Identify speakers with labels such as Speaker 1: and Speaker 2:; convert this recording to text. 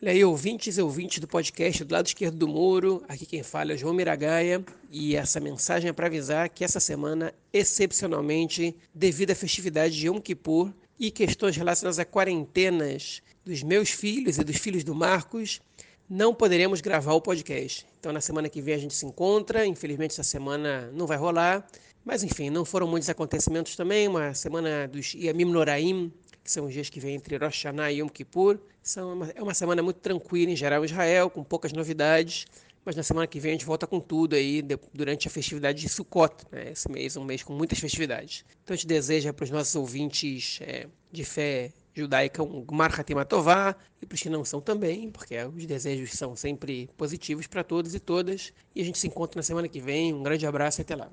Speaker 1: Olha aí, ouvintes e ouvintes do podcast do lado esquerdo do muro, aqui quem fala é João Miragaia e essa mensagem é para avisar que essa semana, excepcionalmente, devido à festividade de Yom Kippur e questões relacionadas a quarentenas dos meus filhos e dos filhos do Marcos, não poderemos gravar o podcast. Então, na semana que vem a gente se encontra. Infelizmente, essa semana não vai rolar. Mas, enfim, não foram muitos acontecimentos também. Uma semana dos Yamim Noraim, que são os dias que vêm entre Rosh Hashanah e Yom Kippur. São uma, é uma semana muito tranquila em geral em Israel, com poucas novidades. Mas na semana que vem a gente volta com tudo aí de, durante a festividade de Sukkot, né? esse mês, um mês com muitas festividades. Então a gente deseja para os nossos ouvintes é, de fé judaica um Gmar Hatimatová e para os que não são também, porque os desejos são sempre positivos para todos e todas. E a gente se encontra na semana que vem. Um grande abraço e até lá.